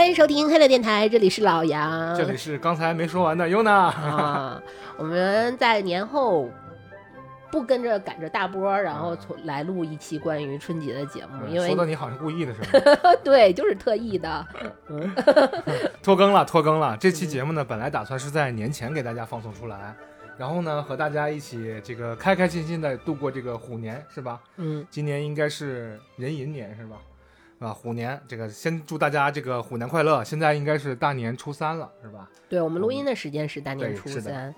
欢迎收听黑乐电台，这里是老杨，这里是刚才没说完的优娜。啊，我们在年后不跟着赶着大波，然后从来录一期关于春节的节目，因为说的你好像故意的是吧？对，就是特意的。拖更了，拖更了。这期节目呢，本来打算是在年前给大家放送出来，然后呢，和大家一起这个开开心心的度过这个虎年，是吧？嗯，今年应该是壬寅年，是吧？啊，虎年，这个先祝大家这个虎年快乐。现在应该是大年初三了，是吧？对，我们录音的时间是大年初三。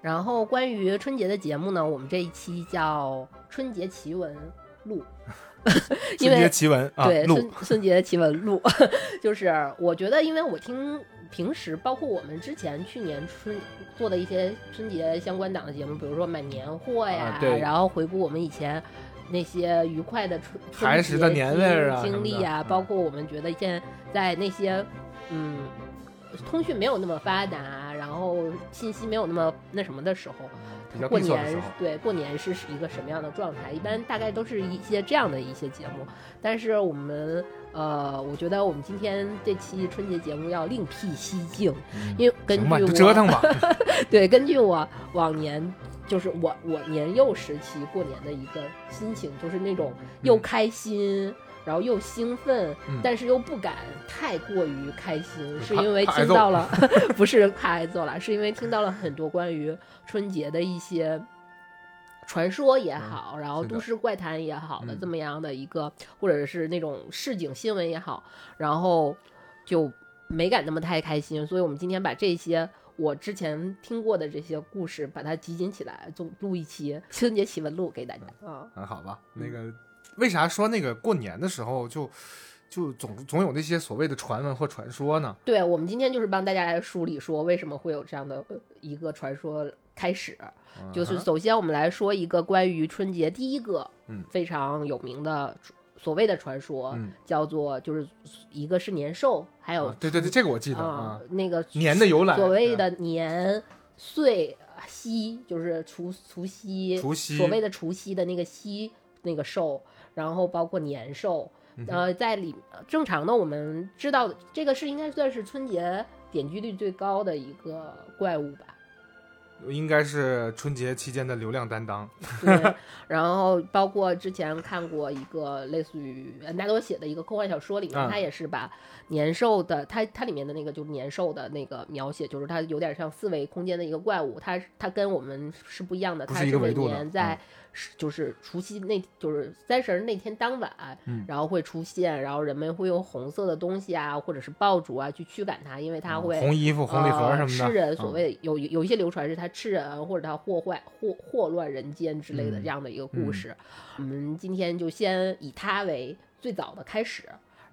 然后关于春节的节目呢，我们这一期叫 《春节奇闻录》，春节奇闻啊，对，春春节奇闻录，就是我觉得，因为我听平时包括我们之前去年春做的一些春节相关档的节目，比如说买年货呀，然后回顾我们以前。那些愉快的春春节的年味啊，经历啊，包括我们觉得现在那些嗯，通讯没有那么发达，然后信息没有那么那什么的时候，过年对过年是一个什么样的状态？一般大概都是一些这样的一些节目。但是我们呃，我觉得我们今天这期春节节目要另辟蹊径，因为根据我折腾吧，对，根据我往年。就是我我年幼时期过年的一个心情，就是那种又开心，然后又兴奋，但是又不敢太过于开心，是因为听到了 不是怕挨揍了，是因为听到了很多关于春节的一些传说也好，然后都市怪谈也好的这么样的一个，或者是那种市井新闻也好，然后就没敢那么太开心，所以我们今天把这些。我之前听过的这些故事，把它集锦起来，做录一期春节奇闻录给大家。啊，那好吧。那个为啥说那个过年的时候就就总总有那些所谓的传闻或传说呢？对，我们今天就是帮大家来梳理，说为什么会有这样的一个传说开始。就是首先我们来说一个关于春节第一个非常有名的。所谓的传说叫做，就是一个是年兽，还有对对对，这个我记得啊，那个年的由来，所谓的年岁夕，就是除除夕，除夕所谓的除夕的那个夕那个兽，然后包括年兽，呃，在里正常的我们知道，这个是应该算是春节点击率最高的一个怪物吧。应该是春节期间的流量担当，对。然后包括之前看过一个类似于纳多写的一个科幻小说里面，他也是把年兽的，他他里面的那个就是年兽的那个描写，就是它有点像四维空间的一个怪物，它它跟我们是不一样的，它是每年在。就是除夕那，就是三十那天当晚，然后会出现，然后人们会用红色的东西啊，或者是爆竹啊去驱赶它，因为它会红衣服、红礼盒什么的。吃人，所谓有有一些流传是它吃人，或者它祸坏、祸祸乱人间之类的这样的一个故事。我们今天就先以它为最早的开始。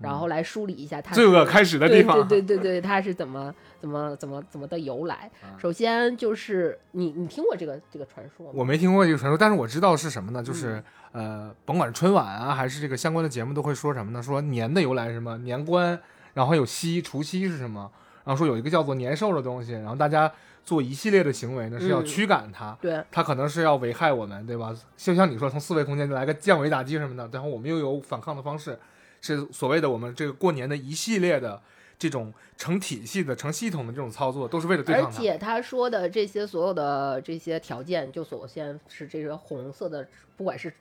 然后来梳理一下它罪恶开始的地方，对对对 对，它是怎么怎么怎么怎么的由来？首先就是你你听过这个这个传说吗？我没听过这个传说，但是我知道是什么呢？就是呃，甭管是春晚啊，还是这个相关的节目，都会说什么呢？说年的由来是什么？年关，然后有夕，除夕是什么？然后说有一个叫做年兽的东西，然后大家做一系列的行为呢，是要驱赶它，对，它可能是要危害我们，对吧？就像你说，从四维空间来个降维打击什么的，然后我们又有反抗的方式。是所谓的我们这个过年的一系列的这种成体系的、成系统的这种操作，都是为了对抗而且他说的这些所有的这些条件，就首先是这个红色的，不管是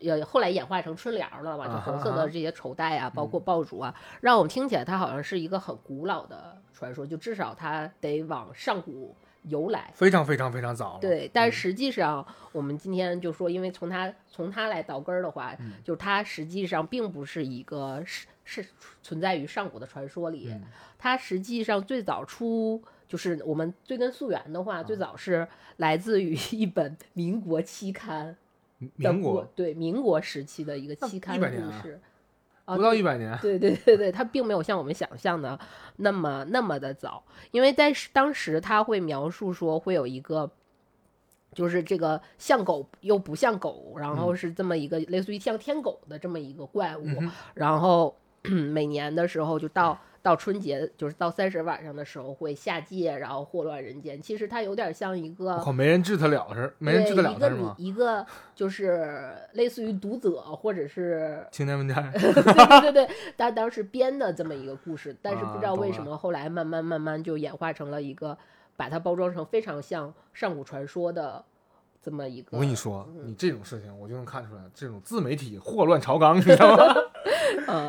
呃后来演化成春联了嘛，就红色的这些绸带啊，包括爆竹啊，让我们听起来它好像是一个很古老的传说，就至少它得往上古。由来非常非常非常早，对，但实际上我们今天就说，因为从它从它来倒根儿的话，就是它实际上并不是一个是是存在于上古的传说里，它实际上最早出就是我们追根溯源的话，最早是来自于一本民国期刊，民国对民国时期的一个期刊故事。不到一百年，对对对对，它并没有像我们想象的那么那么的早，因为在当时他会描述说会有一个，就是这个像狗又不像狗，然后是这么一个类似于像天狗的这么一个怪物，然后 每年的时候就到到春节就是到三十晚上的时候会下界，然后祸乱人间。其实它有点像一个，我靠，没人治他了是，没人治得了他是吗？一个就是类似于读者或者是 青年文摘，对对对对，他当时编的这么一个故事，但是不知道为什么后来慢慢慢慢就演化成了一个，把它包装成非常像上古传说的。这么一个，我跟你说，你这种事情我就能看出来，这种自媒体祸乱朝纲，你知道吗？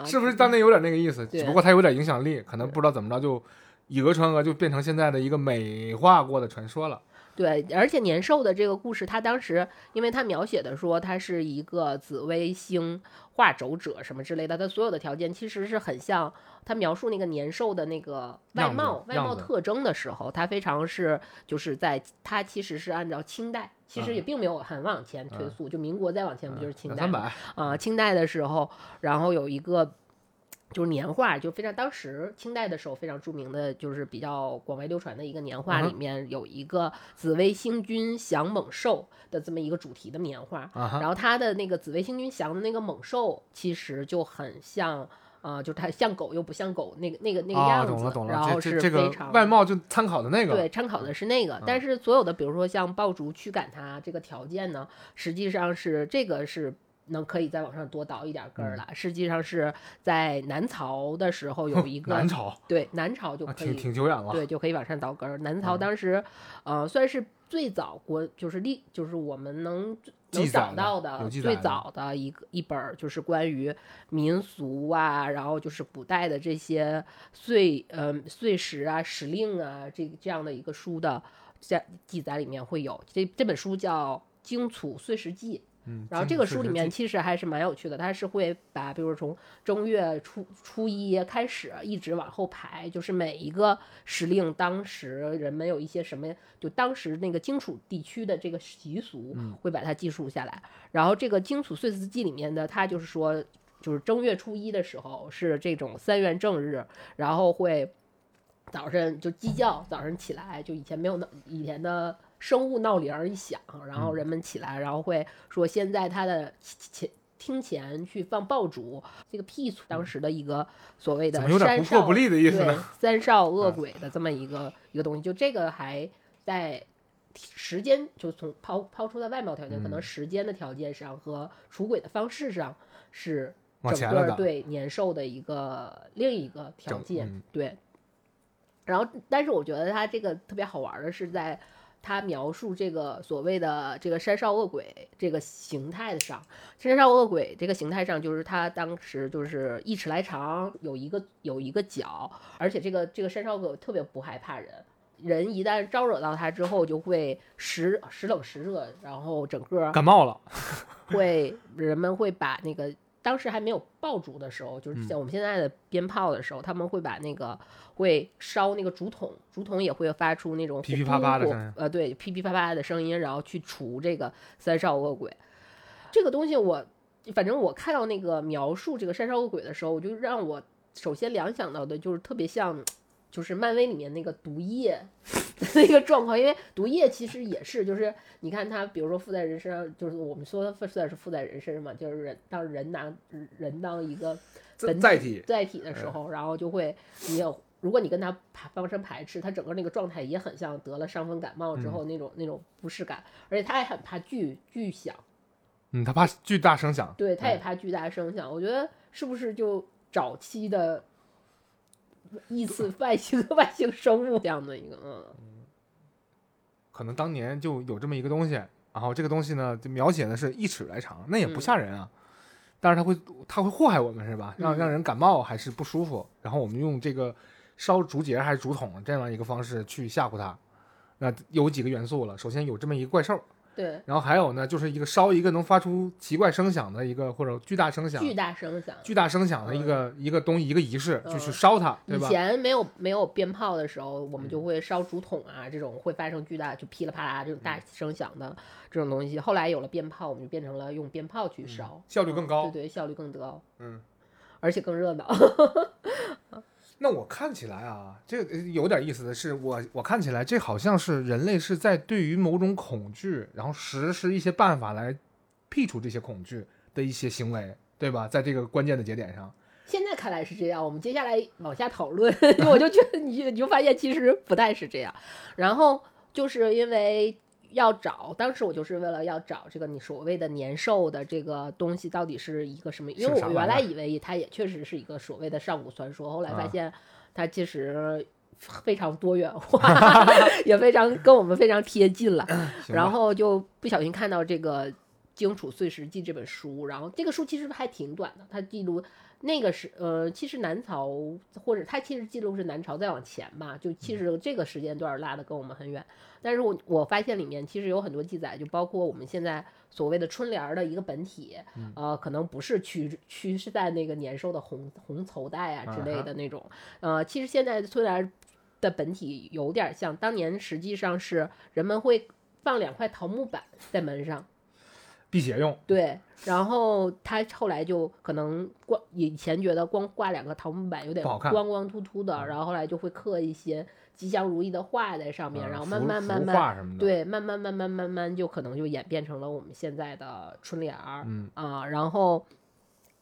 是不是当年有点那个意思？只不过他有点影响力，可能不知道怎么着就以讹传讹，就变成现在的一个美化过的传说了。对，而且年兽的这个故事，他当时因为他描写的说他是一个紫微星化轴者什么之类的，他所有的条件其实是很像他描述那个年兽的那个外貌外貌特征的时候，他非常是就是在他其实是按照清代。其实也并没有很往前推溯，就民国再往前不就是清代啊？清代的时候，然后有一个就是年画，就非常当时清代的时候非常著名的就是比较广为流传的一个年画，里面有一个紫微星君降猛兽的这么一个主题的年画，然后它的那个紫微星君降的那个猛兽，其实就很像。啊，就它像狗又不像狗，那个那个那个样子，懂了懂了。然后是非常外貌就参考的那个，对，参考的是那个。但是所有的，比如说像爆竹驱赶它这个条件呢，实际上是这个是能可以再往上多倒一点根儿了。实际上是在南朝的时候有一个南朝，对，南朝就可以挺久远了，对，就可以往上倒根儿。南朝当时，呃，算是最早国，就是历，就是我们能。能找到的最早的一个一本就是关于民俗啊，然后就是古代的这些岁呃岁时啊、时令啊，这这样的一个书的在记载里面会有这这本书叫《荆楚岁时记》。嗯，然后这个书里面其实还是蛮有趣的，它是会把，比如从正月初初一开始，一直往后排，就是每一个时令，当时人们有一些什么，就当时那个荆楚地区的这个习俗，会把它记述下来。然后这个《荆楚岁时记》里面的，它就是说，就是正月初一的时候是这种三元正日，然后会早晨就鸡叫，早晨起来就以前没有那以前的。生物闹铃儿一响，然后人们起来，然后会说先在他的前厅前去放爆竹，这个辟除当时的一个所谓的三少不利的意思对三少恶鬼的这么一个一个东西。就这个还在时间，就从抛抛出的外貌条件，可能时间的条件上和除鬼的方式上是整个对年兽的一个另一个条件。对，然后但是我觉得他这个特别好玩的是在。他描述这个所谓的这个山少恶鬼这个形态上，山少恶鬼这个形态上，就是他当时就是一尺来长，有一个有一个角，而且这个这个山少恶鬼特别不害怕人，人一旦招惹到他之后，就会时时冷时热，然后整个感冒了，会人们会把那个。当时还没有爆竹的时候，就是像我们现在的鞭炮的时候，他们会把那个会烧那个竹筒，竹筒也会发出那种噼噼啪啪的声音，呃，对，噼噼啪啪的声音，然后去除这个三少恶鬼。这个东西我，反正我看到那个描述这个三少恶鬼的时候，我就让我首先联想到的就是特别像。就是漫威里面那个毒液的那个状况，因为毒液其实也是，就是你看他，比如说附在人身上，就是我们说的附在是附在人身上嘛，就是人当人拿人当一个载体载体的时候，然后就会你有，如果你跟他排发生排斥，他整个那个状态也很像得了伤风感冒之后那种那种不适感，而且他还很怕巨巨响，嗯，他怕巨大声响，对，他也怕巨大声响，我觉得是不是就早期的。异次外星 外星生物这样的一个，嗯，可能当年就有这么一个东西，然后这个东西呢，就描写的是一尺来长，那也不吓人啊，但是它会它会祸害我们是吧？让让人感冒还是不舒服，然后我们用这个烧竹节还是竹筒这样一个方式去吓唬它，那有几个元素了，首先有这么一个怪兽。对，然后还有呢，就是一个烧一个能发出奇怪声响的一个或者巨大声响、巨大声响、巨大声响的一个一个东西，一个仪式，就去烧它，对吧？以前没有没有鞭炮的时候，我们就会烧竹筒啊，这种会发生巨大就噼里啪啦这种大声响的这种东西。后来有了鞭炮，我们就变成了用鞭炮去烧，效率更高，对对，效率更高，嗯，而且更热闹。那我看起来啊，这有点意思的是，我我看起来这好像是人类是在对于某种恐惧，然后实施一些办法来辟除这些恐惧的一些行为，对吧？在这个关键的节点上，现在看来是这样，我们接下来往下讨论，我就觉得你你就发现其实不太是这样。然后就是因为要找，当时我就是为了要找这个你所谓的年兽的这个东西到底是一个什么，因为我原来以为它也确实是一个所谓的上古传说，后来发现它其实非常多元化，也非常跟我们非常贴近了。然后就不小心看到这个《荆楚岁时记》这本书，然后这个书其实还挺短的，它记录。那个是呃，其实南朝或者它其实记录是南朝再往前吧，就其实这个时间段拉的跟我们很远。但是我我发现里面其实有很多记载，就包括我们现在所谓的春联的一个本体，呃，可能不是趋趋是在那个年兽的红红绸带啊之类的那种。呃，其实现在春联的本体有点像当年，实际上是人们会放两块桃木板在门上。辟邪用对，然后他后来就可能光以前觉得光挂两个桃木板有点光光秃秃的，然后后来就会刻一些吉祥如意的画在上面，然后慢慢慢慢对，慢慢慢慢慢慢就可能就演变成了我们现在的春联儿，嗯啊，然后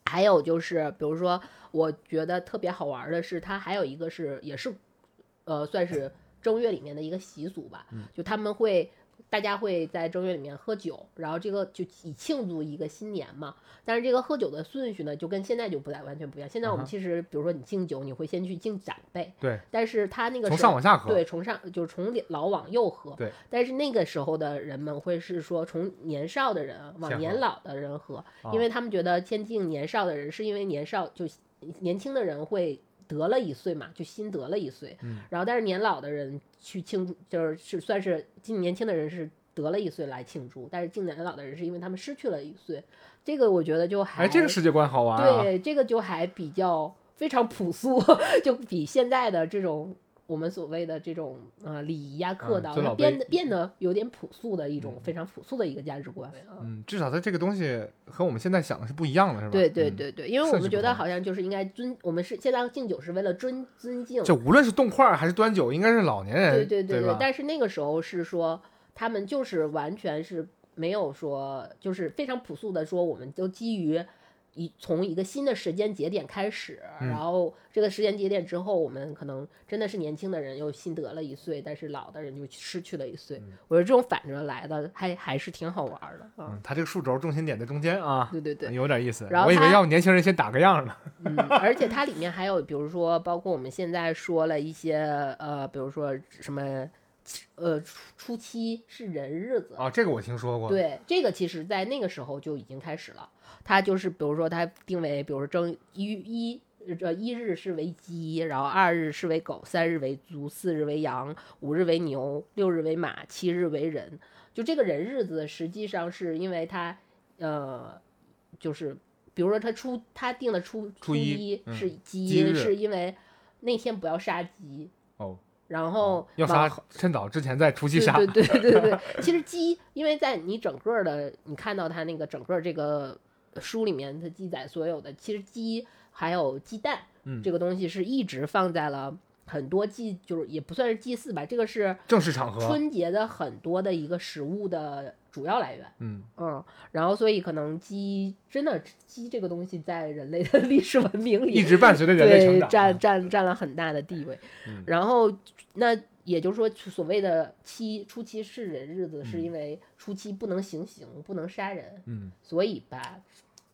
还有就是比如说我觉得特别好玩的是，它还有一个是也是呃算是正月里面的一个习俗吧，就他们会。大家会在正月里面喝酒，然后这个就以庆祝一个新年嘛。但是这个喝酒的顺序呢，就跟现在就不太完全不一样。现在我们其实，比如说你敬酒，你会先去敬长辈，对。但是他那个从上往下喝，对，从上就是从老往右喝，对。但是那个时候的人们会是说从年少的人往年老的人喝，因为他们觉得先敬年少的人，是因为年少就年轻的人会。得了一岁嘛，就新得了一岁，然后但是年老的人去庆祝，就是是算是今年轻的人是得了一岁来庆祝，但是敬年老的人是因为他们失去了一岁，这个我觉得就还哎，这个世界观好玩啊，对，这个就还比较非常朴素，就比现在的这种。我们所谓的这种呃礼仪呀、客道，它变得变得有点朴素的一种非常朴素的一个价值观。嗯，至少它这个东西和我们现在想的是不一样的，是吧？对对对对，因为我们觉得好像就是应该尊，我们是现在敬酒是为了尊尊敬。就无论是动筷还是端酒，应该是老年人。对对对对。但是那个时候是说，他们就是完全是没有说，就是非常朴素的说，我们都基于。一从一个新的时间节点开始，然后这个时间节点之后，我们可能真的是年轻的人又新得了一岁，但是老的人就失去了一岁。我觉得这种反着来的还还是挺好玩的。嗯，它这个数轴重心点在中间啊，对对对，有点意思。然后我以为要年轻人先打个样呢。嗯，而且它里面还有，比如说，包括我们现在说了一些呃，比如说什么呃初初七是人日子啊，这个我听说过。对，这个其实在那个时候就已经开始了。它就是，比如说，它定为，比如说正一一这一日是为鸡，然后二日是为狗，三日为猪，四日为羊，五日为牛，六日为马，七日为人。就这个人日子，实际上是因为他，呃，就是比如说他初他定的初初一是鸡，是因为那天不要杀鸡哦，然后要杀趁早之前在除夕杀。对对对对对，其实鸡，因为在你整个的你看到它那个整个这个。书里面它记载所有的，其实鸡还有鸡蛋，嗯，这个东西是一直放在了很多祭，就是也不算是祭祀吧，这个是正式场合，春节的很多的一个食物的主要来源，嗯。嗯，然后所以可能鸡真的鸡这个东西在人类的 历史文明里一直伴随着人类成长，占占占了很大的地位，然后那。也就是说，所谓的七初七是人日子，是因为初七不能行刑，不能杀人，嗯，所以把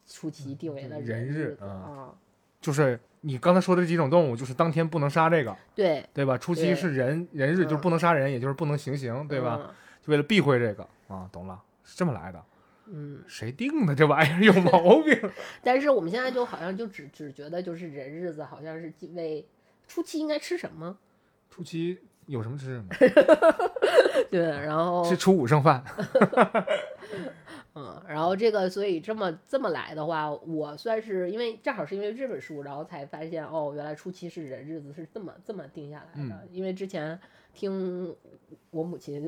初七定为了人日啊。就是你刚才说的这几种动物，就是当天不能杀这个，对对吧？初七是人人日，就是不能杀人，也就是不能行刑，对吧？就为了避讳这个啊，懂了，是这么来的。嗯，谁定的这玩意儿有毛病？但是我们现在就好像就只只觉得就是人日子，好像是为初七应该吃什么？初七。有什么吃什么，对，然后是初五剩饭，嗯，然后这个，所以这么这么来的话，我算是因为正好是因为这本书，然后才发现哦，原来初七是人日子是这么这么定下来的。因为之前听我母亲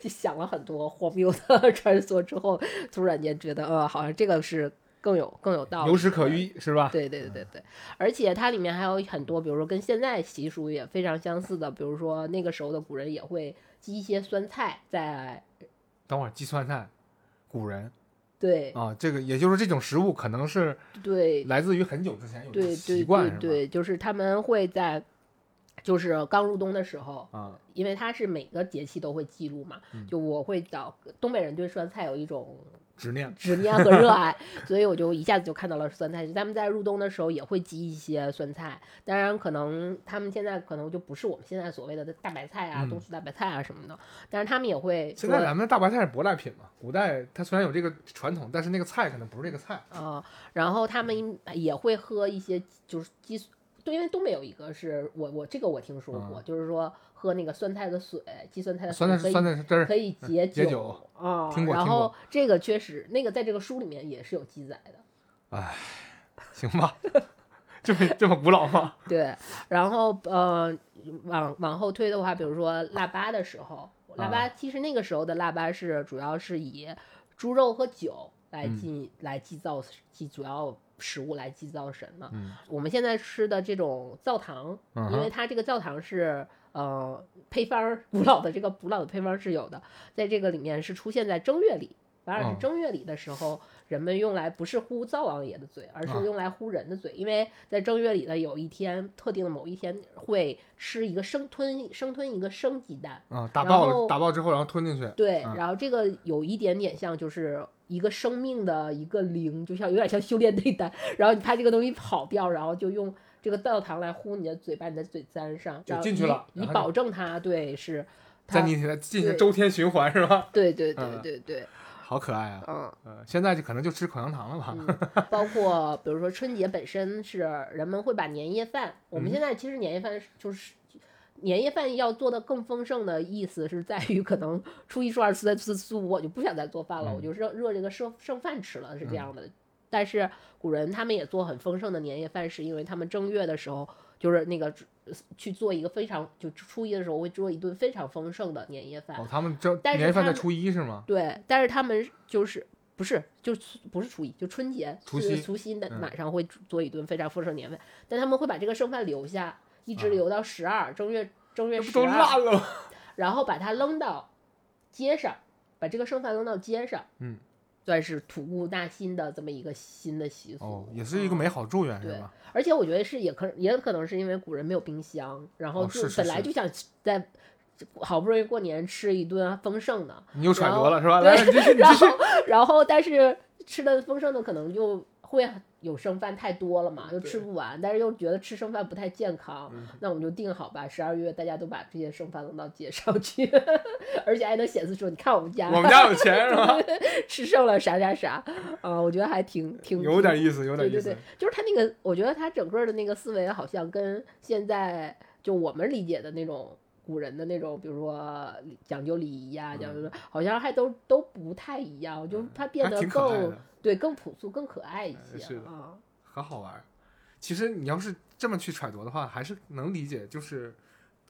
就 想了很多荒谬的传说之后，突然间觉得，呃，好像这个是。更有更有道理，有史可依是吧？对对对对对，而且它里面还有很多，比如说跟现在习俗也非常相似的，比如说那个时候的古人也会积一些酸菜在。等会儿积酸菜，古人。对。啊，这个也就是这种食物可能是对来自于很久之前有的对对习惯，对对，就是他们会在就是刚入冬的时候，啊，因为它是每个节气都会记录嘛，嗯。就我会找东北人对酸菜有一种执念。执念和热爱，所以我就一下子就看到了酸菜。他们在入冬的时候也会积一些酸菜，当然可能他们现在可能就不是我们现在所谓的大白菜啊、嗯冬储大白菜啊什么的，但是他们也会现在咱们的大白菜是舶来品嘛，古代它虽然有这个传统，但是那个菜可能不是这个菜。啊、然后他们也会喝一些就是激。对，因为东北有一个是我我这个我听说过，就是说喝那个酸菜的水，鸡酸菜的水酸菜可以酸菜可以解解酒酒啊。听过然后这个确实，那个在这个书里面也是有记载的。哎，行吧，这么这么古老吗？对，然后呃，往往后推的话，比如说腊八的时候，腊八啊其实那个时候的腊八是主要是以猪肉和酒来嗯祭、来祭灶祭主要食物来祭灶神的。嗯我们现在吃的这种灶糖，因为它这个灶糖是呃配方儿古老的这个古老的配方是有的，在这个里面是出现在正月里。反而哦是正月里的时候，人们用来不是呼灶王爷的嘴，而是啊用来呼人的嘴，因为在正月里的有一天特定的某一天会吃一个生吞生吞一个生鸡蛋，啊，打爆了打爆之后，然后吞进去。对，啊然后这个有一点点像就是一个生命的一个灵，就像有点像修炼内丹，然后你怕这个东西跑掉，然后就用这个灶糖来呼你的嘴，把你的嘴粘上，就进去了以以然后保证它对是它，在你进行周天循环是吧？对对对嗯对对，好可爱啊！嗯。呃，现在就可能就吃口香糖了吧？嗯，包括比如说春节本身是人们会把年夜饭，我们嗯现在其实年夜饭就是年夜饭要做的更丰盛的意思是在于可能初一、初二、初三、初四、初五我就不想再做饭了，我嗯就热热这个剩剩饭吃了，是这样的。但是古人他们也做很丰盛的年夜饭，是因为他们正月的时候就是那个去做一个非常就初一的时候会做一顿非常丰盛的年夜饭。哦，他们正但是他们年夜饭在初一是吗？对，但是他们就是不是就是不是初一，就春节是除夕除夕的嗯晚上会做一顿非常丰盛年饭，但他们会把这个剩饭留下，一直啊留到十二、正月正月十二，烂了？然后把它扔到街上，把这个剩饭扔到街上，嗯，算是吐故纳新的这么一个新的习俗。哦，也是一个嗯美好祝愿是对吧？而且我觉得是也可也可能是因为古人没有冰箱，然后哦就本来就想在好不容易过年吃一顿丰盛的，你又揣然后度了是吧？然后然后但是吃的丰盛的可能就会有剩饭太多了嘛，又吃不完，但是又觉得吃剩饭不太健康，嗯那我们就定好吧，十二月大家都把这些剩饭扔到街上去，而且还能显示出，你看我们家，我们家有钱是吧？吃剩了啥啥啥，啊、我觉得还挺挺有点意思，有点意思对对对。，就是他那个，我觉得他整个的那个思维好像跟现在就我们理解的那种古人的那种，比如说讲究礼仪呀、讲究好像还都都不太一样，就它变得更，对更朴素、更可爱一呃些是的啊。很好玩。其实你要是这么去揣度的话，还是能理解，就是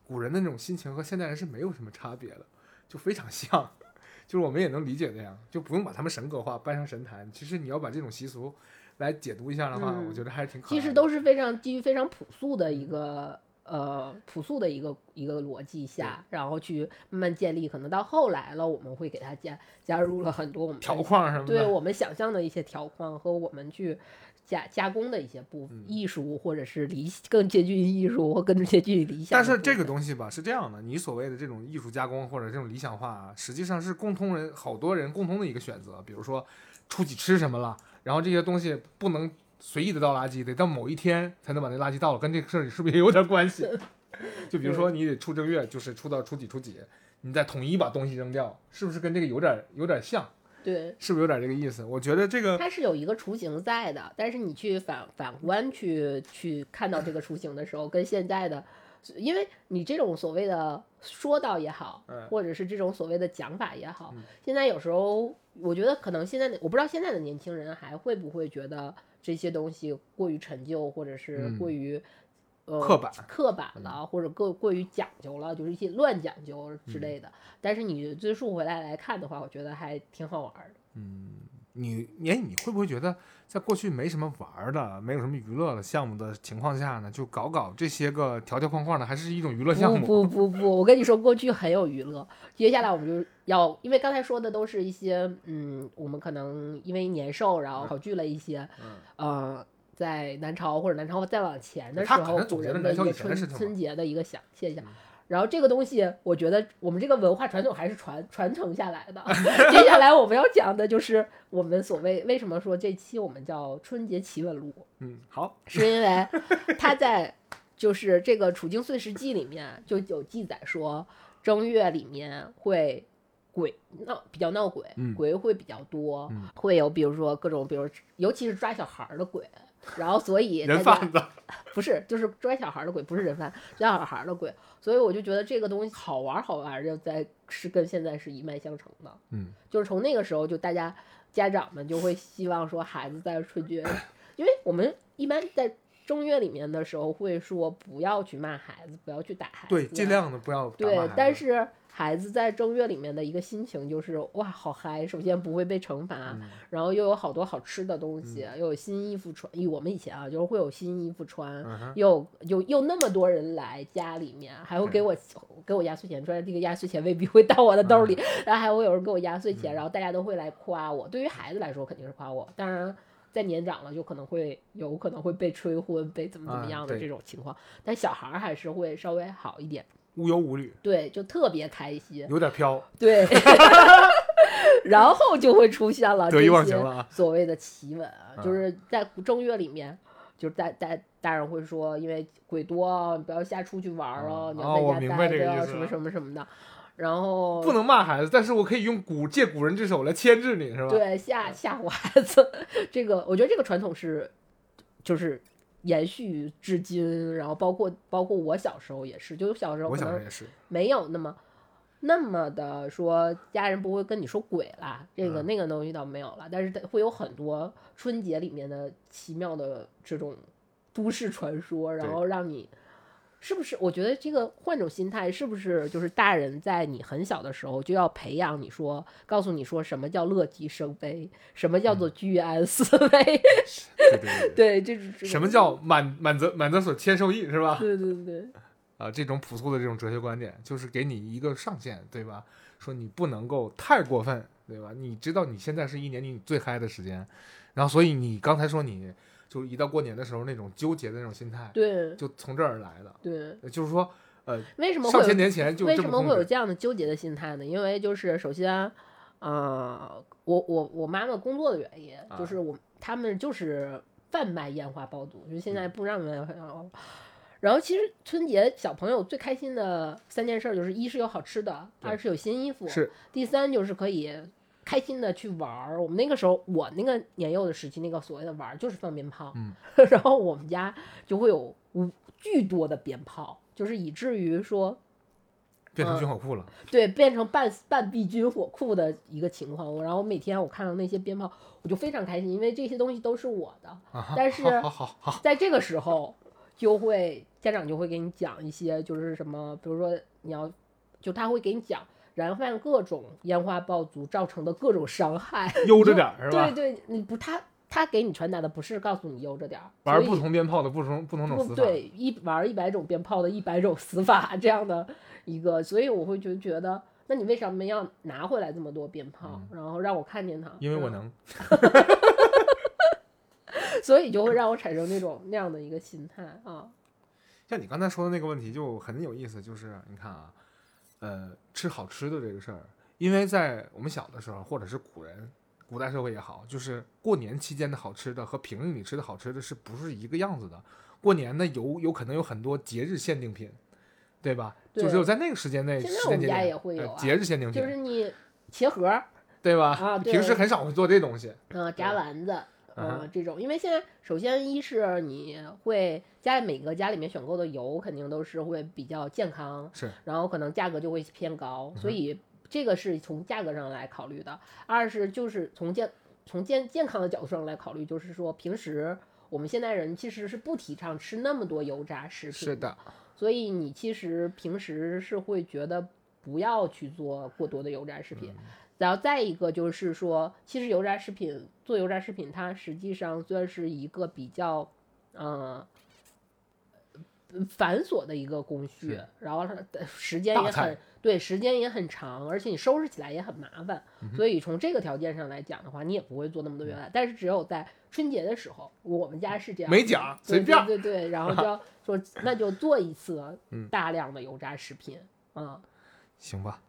古人的那种心情和现代人是没有什么差别的，就非常像。就是我们也能理解那样，就不用把他们神格化，搬上神坛。其实你要把这种习俗来解读一下的话，嗯我觉得还是挺可爱的。其实都是非常基于非常朴素的一个呃朴素的一个一个逻辑下，然后去慢慢建立。可能到后来了，我们会给它加加入了很多我们条框什么的。对我们想象的一些条框和我们去加加工的一些部嗯艺术，或者是理更接近于艺术或更接近于理想。但是这个东西吧是这样的，你所谓的这种艺术加工或者这种理想化啊，实际上是共通人好多人共通的一个选择。比如说出去吃什么了，然后这些东西不能随意的倒垃圾，得到某一天才能把那垃圾倒了，跟这个事儿是不是也有点关系？就比如说你得出正月，就是出到初几初几，你再统一把东西扔掉，是不是跟这个有点有点像？对，是不是有点这个意思？我觉得这个它是有一个雏形在的，但是你去反反观去去看到这个雏形的时候，跟现在的，因为你这种所谓的说道也好，嗯或者是这种所谓的讲法也好，嗯现在有时候我觉得可能现在的我不知道现在的年轻人还会不会觉得这些东西过于陈旧，或者是嗯过于。呃，刻板刻板了，或者过过于讲究了，就是一些乱讲究之类的。但是你追溯回来来看的话，我觉得还挺好玩儿的。嗯，你哎，你会不会觉得在过去没什么玩儿的，没有什么娱乐的项目的情况下呢，就搞搞这些个条条框框的，还是一种娱乐项目？不不不不，我跟你说，过去很有娱乐。接下来我们就要，因为刚才说的都是一些，嗯，我们可能因为年兽，然后考据了一些，呃，在南朝或者南朝再往前的时候，古人的一个春春节的一个想现象。然后这个东西，我觉得我们这个文化传统还是传传承下来的。接下来我们要讲的就是我们所谓为什么说这期我们叫春节奇闻录。嗯，好，是因为他在就是这个《楚经岁时记》里面就有记载说，正月里面会鬼闹，比较闹鬼，鬼会比较多，会有比如说各种，比如尤其是抓小孩的鬼。然后，所以人贩子 不是，就是抓小孩的鬼，不是人贩，抓小孩的鬼。所以我就觉得这个东西好玩，好玩就在是跟现在是一脉相承的。嗯，就是从那个时候，就大家家长们就会希望说，孩子在春节，因为我们一般在正月里面的时候会说不要去骂孩子，不要去打孩子，对，尽量的不要对，但是。孩子在正月里面的一个心情就是哇，好嗨！首先不会被惩罚，然后又有好多好吃的东西，又有新衣服穿。以我们以前啊，就是会有新衣服穿，又又又那么多人来家里面，还会给我给我压岁钱。虽然这个压岁钱未必会到我的兜里，然后还会有人给我压岁钱，然后大家都会来夸我。对于孩子来说肯定是夸我，当然在年长了就可能会有可能会被催婚，被怎么怎么样的这种情况。但小孩还是会稍微好一点。无忧无虑，对，就特别开心，有点飘，对，然后就会出现了得意忘形了所谓的奇闻啊，就是在正月里面，就是大大大人会说，因为鬼多，不要瞎出去玩儿啊，你要在家待着，什么什么什么的。然后不能骂孩子，但是我可以用古借古人之手来牵制你，是吧？对，吓吓唬孩子，这个我觉得这个传统是，就是。延续至今，然后包括包括我小时候也是，就小时候我小时候也是没有那么那么的说家人不会跟你说鬼啦，这个那个东西倒没有了，但是会有很多春节里面的奇妙的这种都市传说，然后让你。是不是？我觉得这个换种心态，是不是就是大人在你很小的时候就要培养你说，告诉你说什么叫乐极生悲，什么叫做居安思危？对，这是什么叫满满则满则所谦受益，是吧？对对对。啊，这种朴素的这种哲学观点，就是给你一个上限，对吧？说你不能够太过分，对吧？你知道你现在是一年你最嗨的时间，然后所以你刚才说你。就一到过年的时候，那种纠结的那种心态，对，就从这儿来的。对，就是说，呃，为什么上千年前就为什么会有这样的纠结的心态呢？因为就是首先，呃，我我我妈妈工作的原因，就是我他们就是贩卖烟花爆竹，就现在不让卖烟花爆竹。然后其实春节小朋友最开心的三件事，就是一是有好吃的，二是有新衣服，是第三就是可以。开心的去玩儿，我们那个时候，我那个年幼的时期，那个所谓的玩儿就是放鞭炮，嗯，然后我们家就会有巨多的鞭炮，就是以至于说变成军火库了，对，变成半半壁军火库的一个情况。然后每天我看到那些鞭炮，我就非常开心，因为这些东西都是我的。但是在这个时候，就会家长就会给你讲一些，就是什么，比如说你要，就他会给你讲。燃放各种烟花爆竹造成的各种伤害，悠着点儿是吧？对对，你不他他给你传达的不是告诉你悠着点儿，玩不同鞭炮的不同不同种死法，对，一玩一百种鞭炮的一百种死法这样的一个，所以我会就觉得，那你为什么要拿回来这么多鞭炮，然后让我看见它？因为我能，所以就会让我产生那种那样的一个心态啊。像你刚才说的那个问题就很有意思，就是你看啊。呃，吃好吃的这个事儿，因为在我们小的时候，或者是古人、古代社会也好，就是过年期间的好吃的和平日里吃的好吃的是不是一个样子的？过年呢，有有可能有很多节日限定品，对吧？就只有在那个时间内，现在我们家也会有节日限定品，就是你茄盒，对吧？啊，平时很少会做这东西，嗯，炸丸子。嗯，这种，因为现在首先一是你会家每个家里面选购的油肯定都是会比较健康，是，然后可能价格就会偏高，所以这个是从价格上来考虑的。二是就是从健从健健康的角度上来考虑，就是说平时我们现代人其实是不提倡吃那么多油炸食品，是的，所以你其实平时是会觉得不要去做过多的油炸食品。然后再一个就是说，其实油炸食品做油炸食品，它实际上算是一个比较，呃，繁琐的一个工序，然后它的时间也很对，时间也很长，而且你收拾起来也很麻烦。嗯所以从这个条件上来讲的话，你也不会做那么多油炸。但是只有在春节的时候，我们家是这样，没讲对随便儿对对对，然后就要说那就做一次嗯大量的油炸食品，嗯行吧。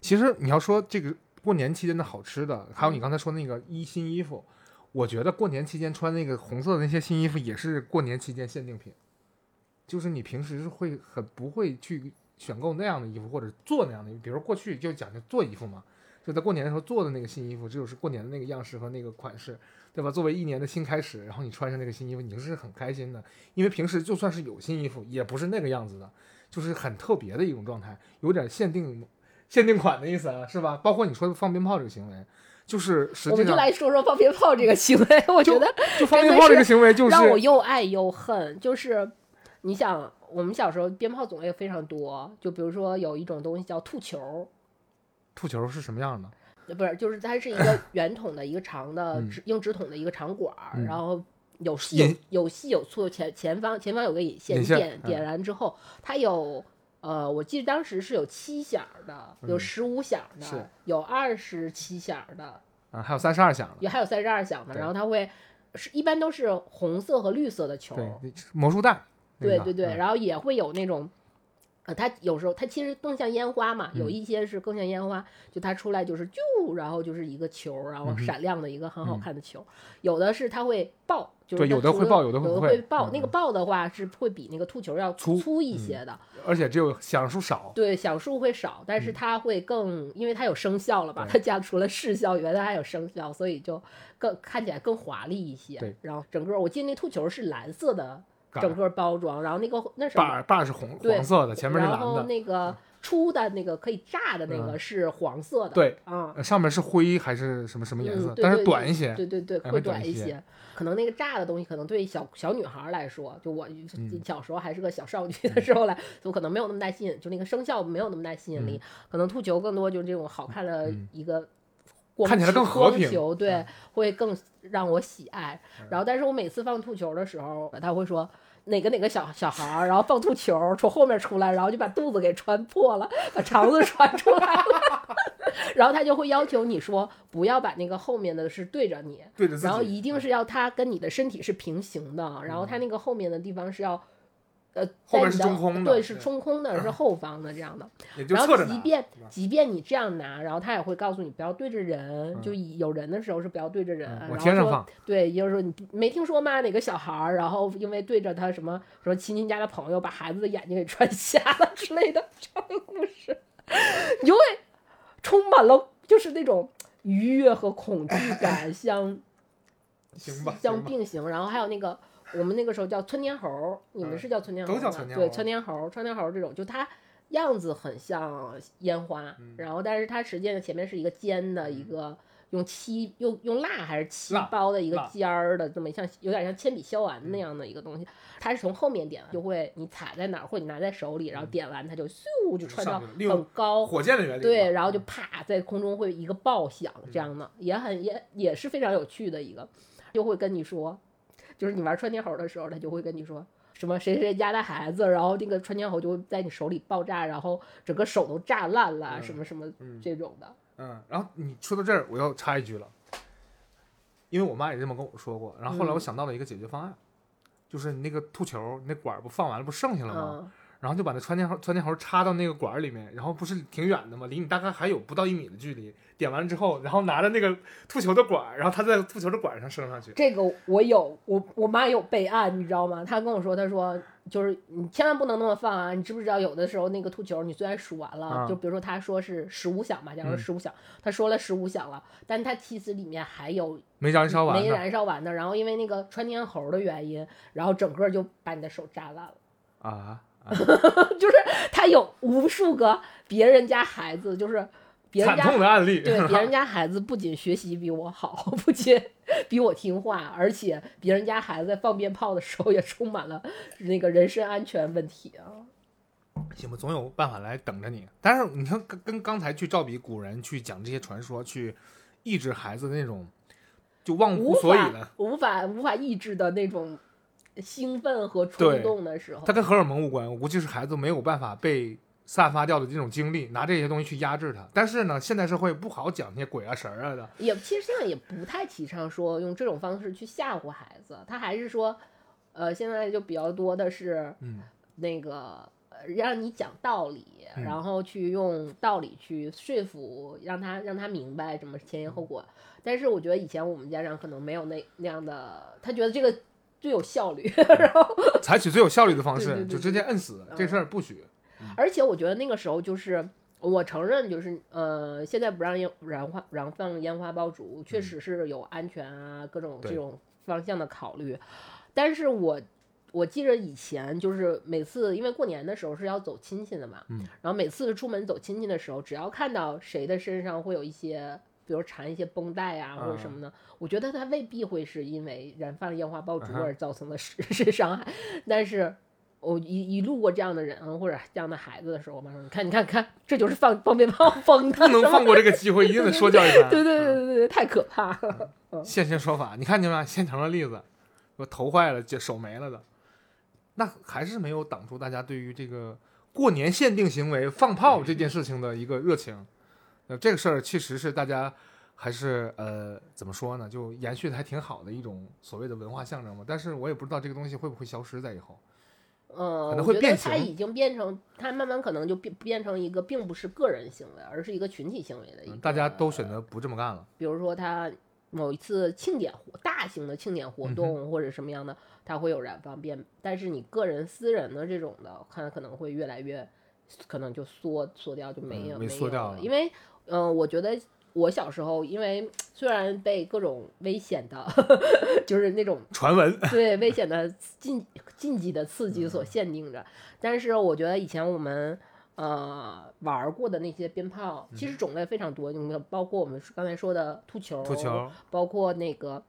其实你要说这个过年期间的好吃的，还有你刚才说那个一新衣服，我觉得过年期间穿那个红色的那些新衣服也是过年期间限定品，就是你平时是会很不会去选购那样的衣服或者做那样的衣服，比如过去就讲究做衣服嘛，就在过年的时候做的那个新衣服，只有是过年的那个样式和那个款式，对吧？作为一年的新开始，然后你穿上那个新衣服，你是很开心的，因为平时就算是有新衣服，也不是那个样子的，就是很特别的一种状态，有点限定限定款的意思啊，是吧？包括你说的放鞭炮这个行为，就是实我们就来说说放鞭炮这个行为，我觉得就放鞭炮这个行为就是让我又爱又恨。就是你想，我们小时候鞭炮种类非常多，就比如说有一种东西叫兔球，兔球是什么样的？呃不是，就是它是一个圆筒的一个长的硬直筒的一个长管儿，嗯然后有细有有细有粗，前前方前方有个引线，点点燃之后，它有。呃，我记得当时是有七响的，有嗯十五响是的，有二十七响的，啊，还有三十二响的，也还有三十二响的。然后它会是一般都是红色和绿色的球，对，魔术弹，对对对，嗯然后也会有那种，呃，它有时候它其实更像烟花嘛，有嗯一些是更像烟花，就它出来就是啾，然后就是一个球，然后闪亮的一个很好嗯看的球儿。有的是它会爆，就是有的会爆有的会会爆。嗯那个爆的话是会比那个兔球要粗粗一嗯些的，而且只有响数少，对，响数会少，但是嗯它会更，因为它有声效了吧？对它加除了视效以外，它还有声效，所以就更看起来更华丽一些。对，然后整个我记得那兔球是蓝色的杆整个包装，然后那个那什么把把是红对黄色的，前面是然后蓝的，那个出的那个可以炸的那个嗯是黄色的，对，啊，呃上面是灰还是什么什么颜色嗯，对但是对短一些，对对对，会会短一些。可能那个炸的东西，可能对小小女孩儿来说，就我嗯小时候还是个小少女的时候来，就可能没有那么大吸引，就那个生肖没有那么大吸引力。可能兔球更多就是这种好看的嗯一个光看起来更和平对嗯，会更让我喜爱。然后，但是我每次放兔球的时候，他会说。哪个哪个小小孩儿，然后放兔球从后面出来，然后就把肚子给穿破了，把肠子穿出来了，然后他就会要求你说不要把那个后面的是对着你，对着，然后一定是要他跟你的身体是平行的，然后他那个后面的地方是要，呃，嗯后面是中空的对，是对中空的，是 后方的这样的。然后即便即便你这样拿，然后他也会告诉你不要对着人，嗯就有人的时候是不要对着人。嗯然后我天上说放，对，就是说你没听说吗？哪个小孩儿，然后因为对着他什么什么亲戚家的朋友，把孩子的眼睛给穿瞎了之类的这样的故事，你就会充满了就是那种愉悦和恐惧 感相，相并行。然后还有那个我们那个时候叫窜天猴，你们嗯是叫窜天猴都叫窜天猴对窜天猴，窜天猴这种，就它样子很像烟花，嗯然后但是它实际上前面是一个尖的一个。用漆用用蜡还是漆包的一个尖儿的，这么像有点像铅笔削完那样的一个东西，它是从后面点，就会你踩在哪儿或者你拿在手里，然后点完它就咻就窜到很高，火箭的原理，对，然后就嗯啪在空中会一个爆响，这样的也很也也是非常有趣的一个，就会跟你说，就是你玩穿天猴的时候，他就会跟你说什么谁谁家的孩子，然后那个穿天猴就会在你手里爆炸，然后整个手都炸烂了，嗯什么什么嗯这种的。嗯，然后你说到这儿，我要插一句了，因为我妈也这么跟我说过，然后后来我嗯想到了一个解决方案，就是你那个吐球，那管儿不放完了不剩下了吗？嗯，然后就把那穿天猴穿天猴插到那个管儿里面，然后不是挺远的吗？离你大概还有不到一米的距离。点完之后，然后拿着那个吐球的管儿，然后它在吐球的管上升上去。这个我有，我我妈有备案，你知道吗？她跟我说，她说就是你千万不能那么放啊！你知不知道有的时候那个吐球你虽然数完了，啊就比如说她说是十五响吧，假如说嗯十五响，她说了十五响了，但她其实里面还有没燃烧完没，燃烧完的，然后因为那个穿天猴的原因，然后整个就把你的手扎烂了。啊，啊 就是他有无数个别人家孩子，就是别人惨家痛的案例。对别人家孩子不仅学习比我好，不仅比我听话，而且别人家孩子在放鞭炮的时候也充满了那个人身安全问题啊。行吧，总有办法来等着你。但是你看，跟跟刚才去照比古人去讲这些传说，去抑制孩子的那种就忘乎无所以法的，无法无法抑制的那种兴奋和冲动的时候它，跟荷尔蒙无关。我估计是孩子没有办法被散发掉的这种精力，拿这些东西去压制它。但是呢，现代社会不好讲那些鬼啊神儿啊的，也其实现在也不太提倡说用这种方式去吓唬孩子，他还是说，呃，现在就比较多的是嗯，那个呃让你讲道理，嗯然后去用道理去说服，让他让他明白什么前因后果。但是我觉得以前我们家长可能没有那那样的，他觉得这个最有效率，然后 采取最有效率的方式，对对对就直接摁死嗯这事儿不许。而且我觉得那个时候就是，我承认就是呃，现在不让烟燃花燃放烟花爆竹，确实是有安全啊各种这种方向的考虑。但是我我记着以前就是每次因为过年的时候是要走亲戚的嘛，嗯然后每次出门走亲戚的时候，只要看到谁的身上会有一些。比如缠一些绷带啊，或者什么的，我觉得他未必会是因为燃放烟花爆竹而造成的实质 伤害，但是我一一路过这样的人或者这样的孩子的时候，我妈说你看，你看，看，这就是放放鞭炮疯的，不能放过这个机会，一定得说教一番。对对对对对对，太可怕了。现身说法，你看见没？现成的例子，我头坏了、手没了的，那还是没有挡住大家对于这个过年限定行为放炮这件事情的一个热情。呃，这个事儿其实是大家还是呃怎么说呢，就延续的还挺好的一种所谓的文化象征嘛。但是我也不知道这个东西会不会消失在以后。呃，可能会变形它已经变成，它慢慢可能就变变成一个，并不是个人行为，而是一个群体行为的一个。嗯大家都选择不这么干了。比如说他某一次庆典活，大型的庆典活嗯动或者什么样的，它会有燃放变，但是你个人私人的这种的，看可能会越来越，可能就缩缩掉，就没有、嗯没。缩掉了因为，嗯、我觉得我小时候，因为虽然被各种危险的，就是那种传闻，对危险的禁禁忌的刺激嗯所限定着。但是我觉得以前我们呃玩过的那些鞭炮，其实种类非常多，包括我们刚才说的秃球，嗯秃球、包括那个。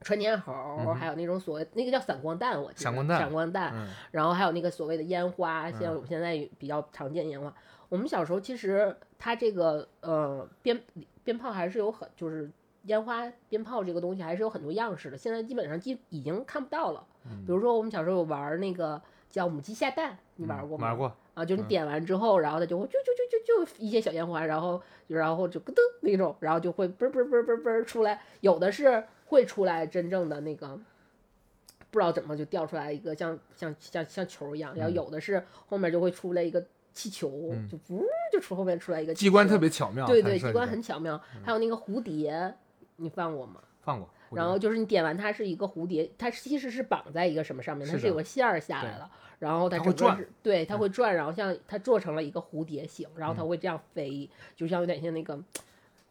穿天猴，哼还有那种所谓那个叫闪光弹，我记得闪光弹闪光弹，嗯，然后还有那个所谓的烟花，像我们现在比较常见烟花。我们小时候其实它这个呃鞭鞭炮还是有很就是烟花鞭炮这个东西还是有很多样式的，现在基本上基已经看不到了。嗯比如说我们小时候有玩那个叫母鸡下蛋，你玩过吗？玩过，啊，就你点完之后，然后它就会就就就就就一些小烟花，然后然后就咯噔那种，然后就会嘣嘣嘣嘣嘣出来，有的是会出来真正的那个，不知道怎么就掉出来一个像像像像球一样，然后嗯有的是后面就会出来一个气球，嗯就呜就从后面出来一个机关特别巧妙，对对，机关很巧妙，还有那个蝴蝶，你放过吗？放过。然后就是你点完它是一个蝴蝶，它其实是绑在一个什么上面，它是有个线儿下来对了，然后它它会转嗯整个是，对，它会转，然后像它做成了一个蝴蝶形，然后它会这样飞，就像有点像那个，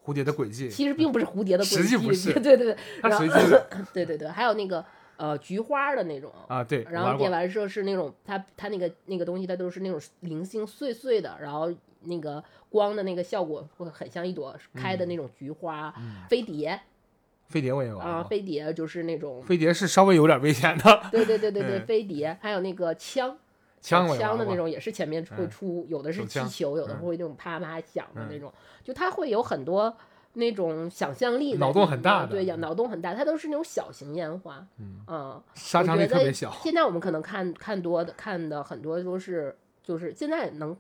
蝴蝶的轨迹，其实并不是蝴蝶的轨迹，对对对，它然后随机的对对对，还有那个呃菊花的那种。啊，对，然后点完之后是那种它它那个那个东西，它都是那种零星碎碎的，然后那个光的那个效果会很像一朵开的嗯那种菊花。飞碟飞碟我也玩啊，飞碟就是那种飞碟是稍微有点危险的，对对对对对，嗯飞碟，还有那个枪，枪枪，的那种也是前面会嗯出，有的是气球，有的嗯会那种啪啪响的那嗯种，就它会有很多那种想象力在脑洞很大的对，呀脑洞很大，它都是那种小型烟花，嗯，嗯，杀伤力特别小，现在我们可能看看多的看的很多都是就是现在能。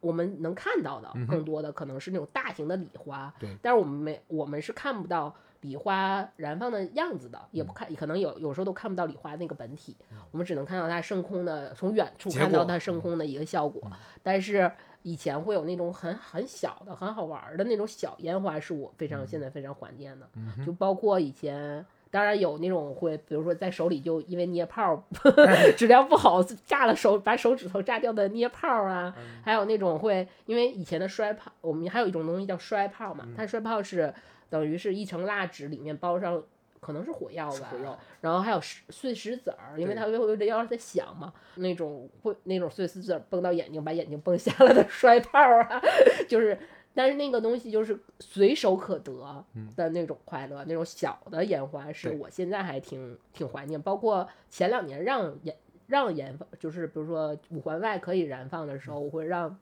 我们能看到的更多的可能是那种大型的礼花，对但是我们没，我们是看不到礼花燃放的样子的，也嗯不看，可能有有时候都看不到礼花那个本体，我们只能看到它升空的，从远处看到它升空的一个效果。但是以前会有那种很很小的、很好玩儿的那种小烟花，是我非常现在非常怀念的，就包括以前。当然有那种会，比如说在手里就因为捏炮 质量不好炸了手，把手指头炸掉的捏炮啊，还有那种会因为以前的摔炮，我们还有一种东西叫摔炮嘛，它摔炮是等于是一层蜡纸里面包上可能是火药吧，火药然后还有石碎石子儿，因为对它会有点要在响嘛，那种会那种碎石子儿崩到眼睛，把眼睛崩瞎了的 摔炮啊，就是。但是那个东西就是随手可得的那种快乐，那种小的烟花是我现在还挺挺怀念。包括前两年让烟让燃放，就是比如说五环外可以燃放的时候，我会让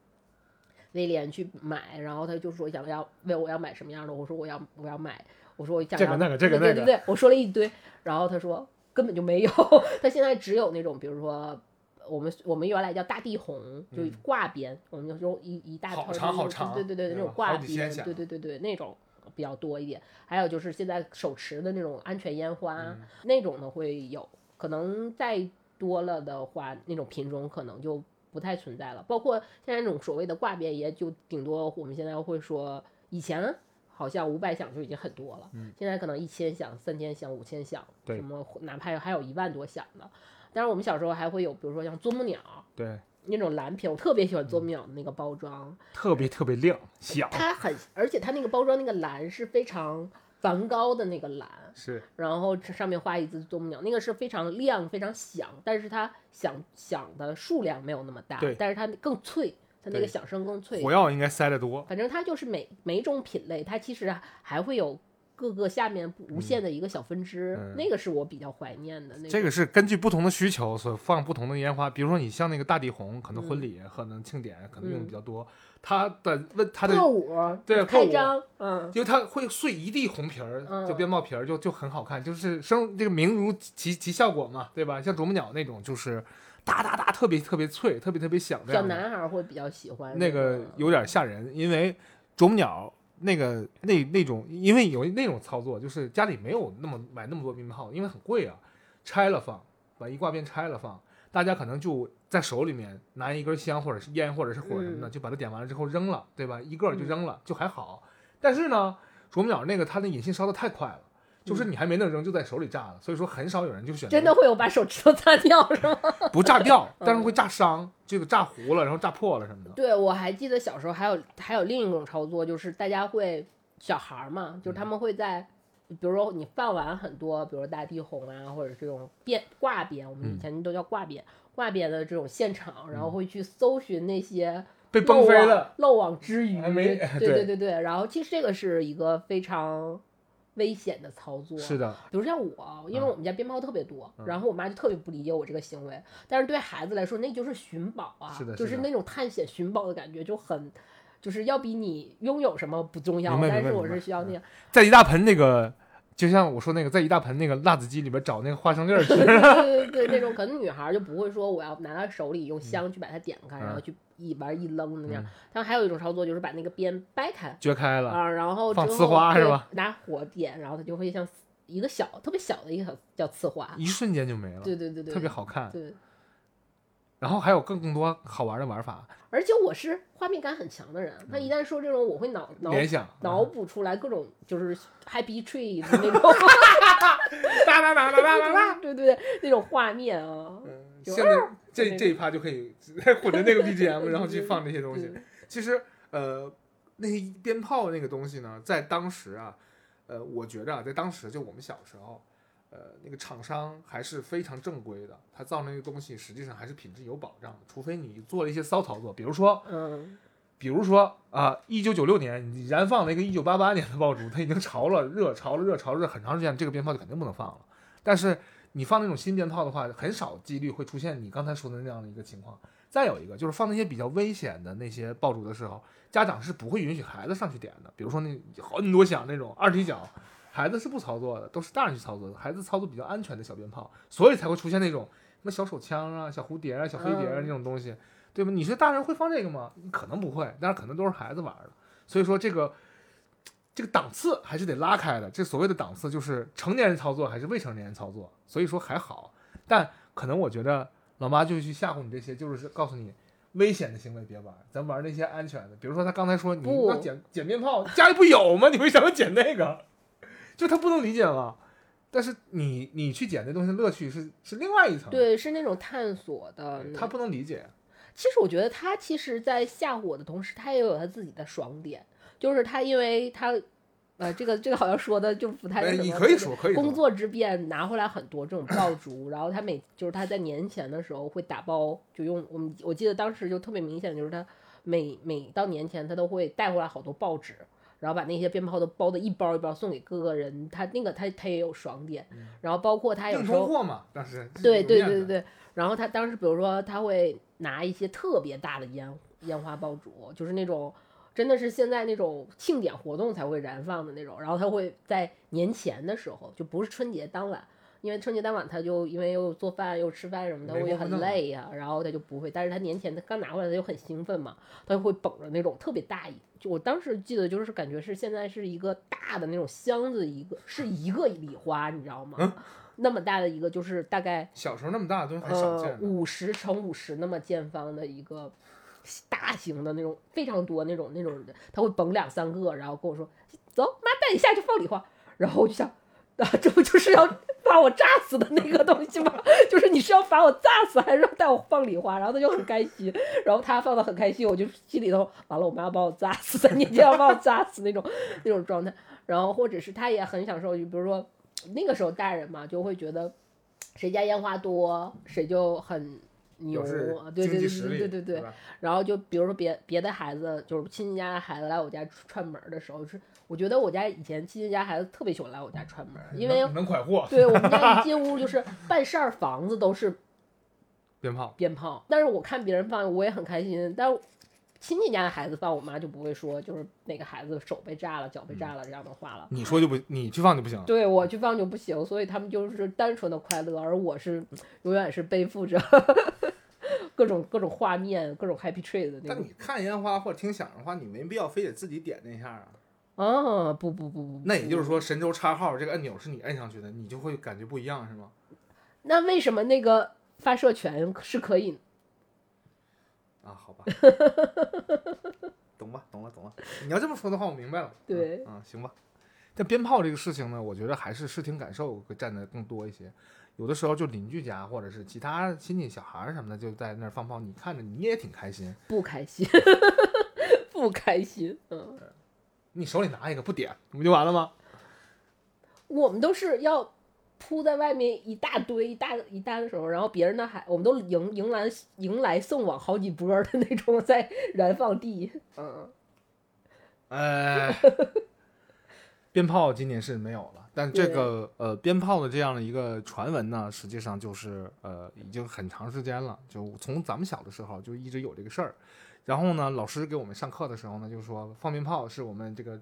威廉去买，然后他就说想要问我要买什么样的，我说我要我要买，我说我想要这个那个这个那个对对对，我说了一堆，然后他说根本就没有，他现在只有那种比如说。我们我们原来叫大地红，就挂边，我们就说一一大好圈长好长对对对，那种挂边，对对对对，那种比较多一点。还有就是现在手持的那种安全烟花，嗯那种的会有，可能再多了的话，那种品种可能就不太存在了。包括现在那种所谓的挂边，也就顶多我们现在会说，以前好像五百响就已经很多了，现在可能一千响、三千响、五千响，什么哪怕还有一万多响的。但是我们小时候还会有，比如说像啄木鸟对，那种蓝瓶，我特别喜欢啄木鸟的那个包装，特别特别亮响，它很，而且它那个包装那个蓝是非常梵高的那个蓝，是然后这上面画一只啄木鸟，那个是非常亮、非常响，但是它响响的数量没有那么大对，但是它更脆，它那个响声更脆火。药应该塞得多，反正它就是每每一种品类，它其实还会有各个下面无限的一个小分支，嗯那个是我比较怀念的。那个这个是根据不同的需求所放不同的烟花，比如说你像那个大地红，可能婚礼、可能庆典可能用的比较多，它的问它的破五对开张，嗯，因为它会碎一地红皮儿，嗯就鞭炮皮儿，就就很好看，就是生这个名如其其效果嘛，对吧？像啄木鸟那种，就是哒哒哒，特别特别脆，特别特别响小。男孩会比较喜欢那个有点吓人，因为啄木鸟那个那那种，因为有那种操作，就是家里没有那么买那么多鞭炮，因为很贵啊，拆了放，把一挂鞭拆了放，大家可能就在手里面拿一根香或者是烟或者是火什么的，嗯就把它点完了之后扔了，对吧？一个就扔了，就还好。但是呢，啄木鸟那个它的引信烧的太快了。就是你还没能扔，就在手里炸了，所以说很少有人就选择真的会有把手指头炸掉是吗？不炸掉，嗯。但是会炸伤，这个炸糊了，然后炸破了什么的。对，我还记得小时候还有还有另一种操作，就是大家会小孩儿嘛，就是他们会在，比如说你放完很多，比如说大地红啊，或者这种变挂边，我们以前都叫挂边，挂边的这种现场，然后会去搜寻那些被崩飞了，漏网之鱼，还没 对对对对对，然后其实这个是一个非常危险的操作，是的，比如像我，因为嗯我们家鞭炮特别多，然后我妈就特别不理解我这个行为，但是对孩子来说，那就是寻宝啊，是的的就是那种探险寻宝的感觉，就很，就是要比你拥有什么不重要，但是我是需要那样，在一大盆那个，就像我说那个，在一大盆那个辣子鸡里边找那个花生粒儿吃。对对对对，那种可能女孩就不会说我要拿到手里用香去把它点开，嗯然后去一玩一扔的那样嗯，但还有一种操作就是把那个边掰开撅开了，啊，然后放呲之后对花是吧拿火点，然后它就会像一个小特别小的一个小叫呲花，一瞬间就没了，对对对对，特别好看。对。然后还有更更多好玩的玩法，而且我是画面感很强的人，他一旦说这种，我会脑脑联想，脑补出来各种就是 happy tree 的那种，哒哒哒哒哒哒哒。对对对，那种画面啊，嗯，现在这这一趴就可以混着那个 BGM，然后去放这些东西。其实，呃，那些鞭炮那个东西呢，在当时啊，呃，我觉着啊，在当时就我们小时候，呃，那个厂商还是非常正规的，他造那个东西实际上还是品质有保障的，除非你做了一些骚操作，比如说，嗯，比如说啊，一九九六年你燃放了一个一九八八年的爆竹，它已经潮了热，潮了热，潮了热很长时间，这个鞭炮就肯定不能放了。但是你放那种新鞭炮的话，很少几率会出现你刚才说的那样的一个情况。再有一个就是放那些比较危险的那些爆竹的时候，家长是不会允许孩子上去点的。比如说那很多响那种二踢脚，孩子是不操作的，都是大人去操作的。孩子操作比较安全的小鞭炮，所以才会出现那种什么小手枪啊、小蝴蝶啊、小飞碟啊嗯那种东西，对吧？你说大人会放这个吗？可能不会，但是可能都是孩子玩的。所以说这个这个档次还是得拉开的。这所谓的档次就是成年人操作还是未成年人操作，所以说还好。但可能我觉得老妈就去吓唬你这些，就是告诉你危险的行为别玩，咱玩那些安全的。比如说他刚才说你不要捡捡鞭炮，家里不有吗？你为啥要捡那个？就他不能理解嘛。但是你你去捡那东西的乐趣是是另外一层，对，是那种探索的。他不能理解。其实我觉得他其实，在吓唬我的同时，他也有他自己的爽点，就是他因为他。呃，这个这个好像说的就不太哎什么你可以说可以说工作之便拿回来很多这种爆竹，然后他每就是他在年前的时候会打包，就用我们我记得当时就特别明显，就是他每每到年前他都会带回来好多报纸，然后把那些鞭炮都包的一包一包送给各个人，他那个他他也有爽点，然后包括他有硬时候通货嘛，当时对对对对对，然后他当时比如说他会拿一些特别大的烟烟花爆竹，就是那种真的是现在那种庆典活动才会燃放的那种，然后他会在年前的时候，就不是春节当晚。因为春节当晚他就因为又做饭又吃饭什么的，我也很累呀、然后他就不会。但是他年前他刚拿回来，他就很兴奋嘛，他就会捧着那种特别大一，就我当时记得就是感觉是现在是一个大的那种箱子，一个是一个礼花，你知道吗？那么大的一个，就是大概小时候那么大都很少呃见的。五十乘五十那么见方的一个大型的那种，非常多那种那种的，他会捧两三个，然后跟我说：“走，妈带你下去放礼花。”然后我就想，啊，这不就是要把我炸死的那个东西吗？就是你是要把我炸死，还是要带我放礼花？然后他就很开心，然后他放的很开心，我就心里头完了，我妈要把我炸死，三年级要把我炸死那种那种状态。然后或者是他也很享受，就比如说那个时候大人嘛，就会觉得谁家烟花多，谁就很牛，对对对对对对然后就比如说别别的孩子，就是亲戚家的孩子来我家串门的时候，是我觉得我家以前亲戚家孩子特别喜欢来我家串门，因为能能蒯货对我们家一进屋就是半扇儿房子都是 鞭炮，鞭炮，但是我看别人放我也很开心，但是亲戚家的孩子放，我妈就不会说就是哪个孩子手被炸了、脚被炸了这样的话了。你说就不，你去放就不行。对我去放就不行，所以他们就是单纯的快乐，而我是永远是背负着 各种各种画面、各种 happy tree 的那种。但你看烟花或者听响的话，你没必要非得自己点那一下啊。啊，不不不不，那也就是说，神州叉号这个按钮是你摁上去的，你就会感觉不一样，是吗？那为什么那个发射权是可以？啊，好吧，懂吧，懂了，懂了。你要这么说的话，我明白了。对嗯，啊，行吧。但鞭炮这个事情呢，我觉得还是视听感受会占的更多一些。有的时候就邻居家或者是其他亲戚小孩儿什么的就在那儿放炮，你看着你也挺开心。不开心，不开心。嗯，你手里拿一个不点，不就完了吗？我们都是要铺在外面一大堆、一大一大的时候，然后别人呢还我们都迎迎来迎来送往好几波的那种在燃放地。嗯，呃，鞭炮今年是没有了，但这个呃鞭炮的这样的一个传闻呢，实际上就是呃已经很长时间了，就从咱们小的时候就一直有这个事儿。然后呢，老师给我们上课的时候呢，就说放鞭炮是我们这个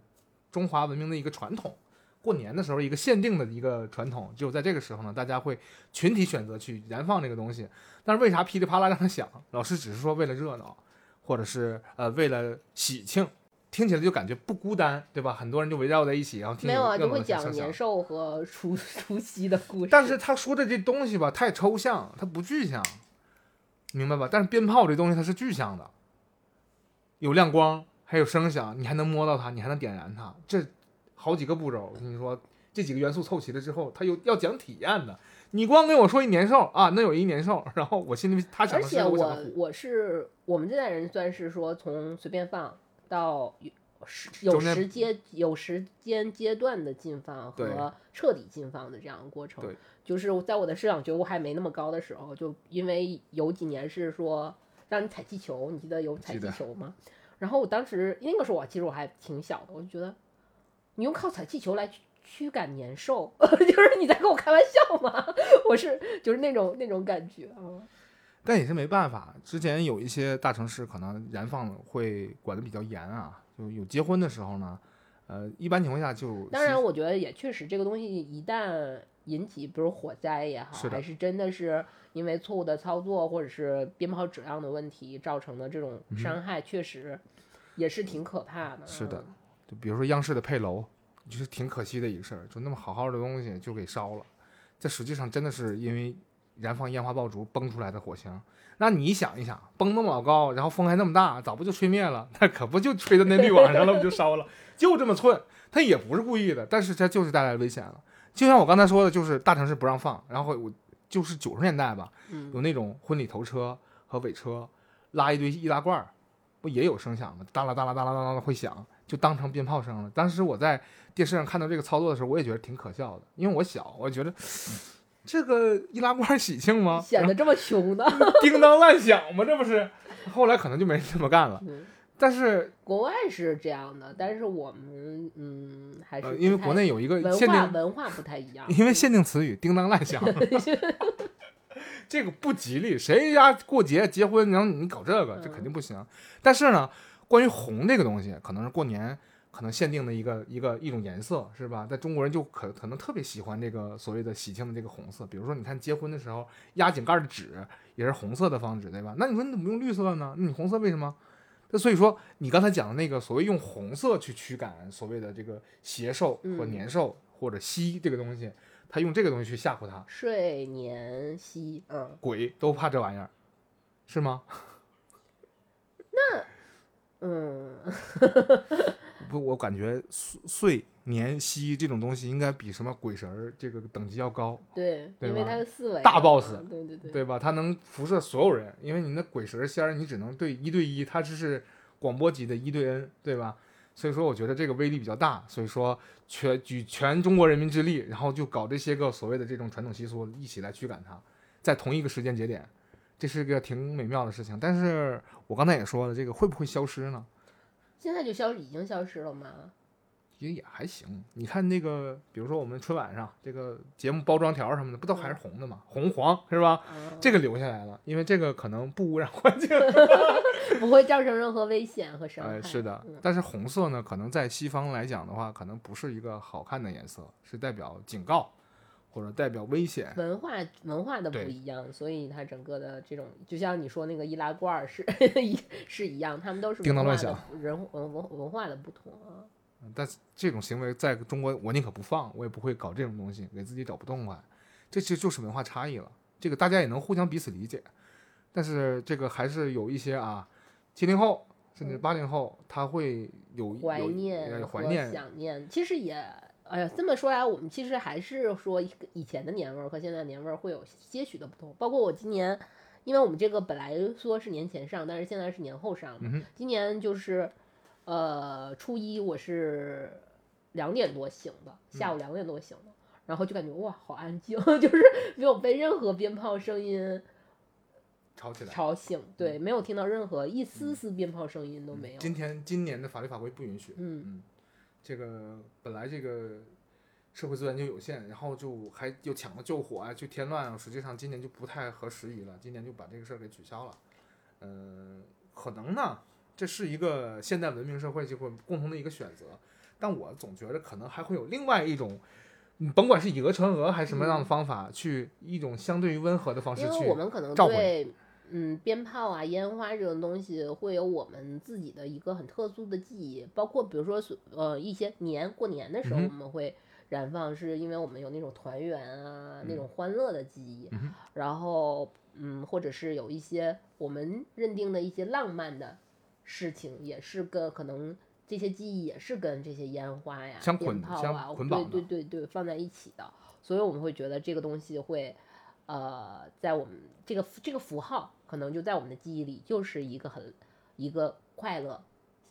中华文明的一个传统，过年的时候一个限定的一个传统，只有在这个时候呢，大家会群体选择去燃放这个东西。但是为啥噼里啪啦让它响？老师只是说为了热闹，或者是呃为了喜庆。听起来就感觉不孤单，对吧？很多人就围绕在一起，然后听没有啊，热闹就会讲年兽和除 除夕的故事。但是他说的这东西吧，太抽象，它不具象，明白吧？但是鞭炮这东西它是具象的，有亮光，还有声响，你还能摸到它，你还能点燃它，这好几个步骤。我跟你说，这几个元素凑齐了之后，它有要讲体验的。你光跟我说一年兽啊，那有一年兽，然后我心里他想的是而且我我我是我们这代人算是说从随便放到有时有时间有时间阶段的禁放和彻底禁放的这样的过程。就是在我的市场觉悟还没那么高的时候，就因为有几年是说让你踩气球，你记得有踩气球吗？然后我当时那个时候我其实我还挺小的，我就觉得你用靠踩气球来驱驱赶年兽，就是你在跟我开玩笑吗？我是就是那种那种感觉啊。但也是没办法。之前有一些大城市可能燃放会管得比较严啊，就有结婚的时候呢，呃，一般情况下就当然，我觉得也确实，这个东西一旦引起，比如火灾也好，是还是真的是因为错误的操作或者是鞭炮质量的问题造成的这种伤害，确实也是挺可怕的。嗯是的嗯，就比如说央视的配楼，就是挺可惜的一个事儿，就那么好好的东西就给烧了。这实际上真的是因为燃放烟花爆竹崩出来的火星。那你想一想，崩那么老高，然后风还那么大，早不就吹灭了？那可不就吹到那滤网上了，不就烧了？就这么寸，他也不是故意的，但是他就是带来危险了。就像我刚才说的，就是大城市不让放，然后我就是九十年代吧，嗯有那种婚礼头车和尾车，拉一堆易拉罐儿，不也有声响吗？哒啦哒啦哒啦哒啦的会响，就当成鞭炮声了。当时我在电视上看到这个操作的时候，我也觉得挺可笑的，因为我小，我觉得这个易拉罐喜庆吗？显得这么凶呢。叮当乱响吗？这不是？后来可能就没人这么干了。嗯但是国外是这样的，但是我们嗯还是呃，因为国内有一个限定，文化不太一样，因为限定词语“叮当乱响”，这个不吉利。谁家过节结婚，然后你搞这个，这肯定不行。但是呢，关于红这个东西，可能是过年可能限定的一个一个一种颜色，是吧？在中国人就可可能特别喜欢这个所谓的喜庆的这个红色。比如说，你看结婚的时候压井盖的纸也是红色的方纸，对吧？那你说你怎么用绿色呢？那你红色为什么？那所以说，你刚才讲的那个所谓用红色去驱赶所谓的这个邪兽或嗯年兽或者蜥这个东西，他用这个东西去吓唬他，睡年蜥，嗯，鬼都怕这玩意儿，是吗？那嗯，不，我感觉岁岁年夕这种东西应该比什么鬼神儿这个等级要高，对，因为它是四维大 boss 对对对，对吧？它能辐射所有人，因为你那鬼神仙儿你只能对一对一，它只是广播级的一对 N，对吧？所以说我觉得这个威力比较大，所以说全举全中国人民之力，然后就搞这些个所谓的这种传统习俗一起来驱赶它，在同一个时间节点，这是个挺美妙的事情。但是我刚才也说了，这个会不会消失呢？现在就消已经消失了吗？也也还行。你看那个，比如说我们春晚上这个节目包装条什么的，不都还是红的吗？红黄是吧？啊，这个留下来了，因为这个可能不污染环境。不会造成任何危险和伤害。哎，是的嗯，但是红色呢，可能在西方来讲的话，可能不是一个好看的颜色，是代表警告或者代表危险。文化文化的不一样，所以它整个的这种，就像你说那个易拉罐儿是一 是一样，他们都是叮当文化乱的人文文文化的不同啊。但是这种行为在中国，我宁可不放，我也不会搞这种东西，给自己找不痛快。这其实就是文化差异了，这个大家也能互相彼此理解。但是这个还是有一些啊，七零后甚至八零后，他会有嗯怀念怀念，想念，其实也，哎呀，这么说来，我们其实还是说以前的年味儿和现在的年味儿会有些许的不同。包括我今年，因为我们这个本来说是年前上，但是现在是年后上嘛。嗯，今年就是，呃，初一我是两点多醒的，下午两点多醒的，然后就感觉哇，好安静，就是没有被任何鞭炮声音吵起来。吵醒，对，没有听到任何一丝丝鞭炮声音都没有。今天今年的法律法规不允许。嗯嗯，这个本来这个社会资源就有限，然后就还又抢了救火啊，去添乱啊，实际上今年就不太合时宜了，今年就把这个事儿给取消了。嗯、可能呢，这是一个现代文明社会就会共同的一个选择，但我总觉得可能还会有另外一种。嗯甭管是以讹传讹还是什么样的方法，去一种相对于温和的方式因为去我们可能对，嗯，鞭炮啊、烟花这种东西会有我们自己的一个很特殊的记忆，包括比如说是呃一些年过年的时候嗯我们会燃放，是因为我们有那种团圆啊、那嗯。种欢乐的记忆，嗯然后嗯，或者是有一些我们认定的一些浪漫的事情，也是跟可能。这些记忆也是跟这些烟花呀、鞭炮啊，对对对对，放在一起的。所以我们会觉得这个东西会，呃，在我们这个这个符号，可能就在我们的记忆里就是一个很一个快乐，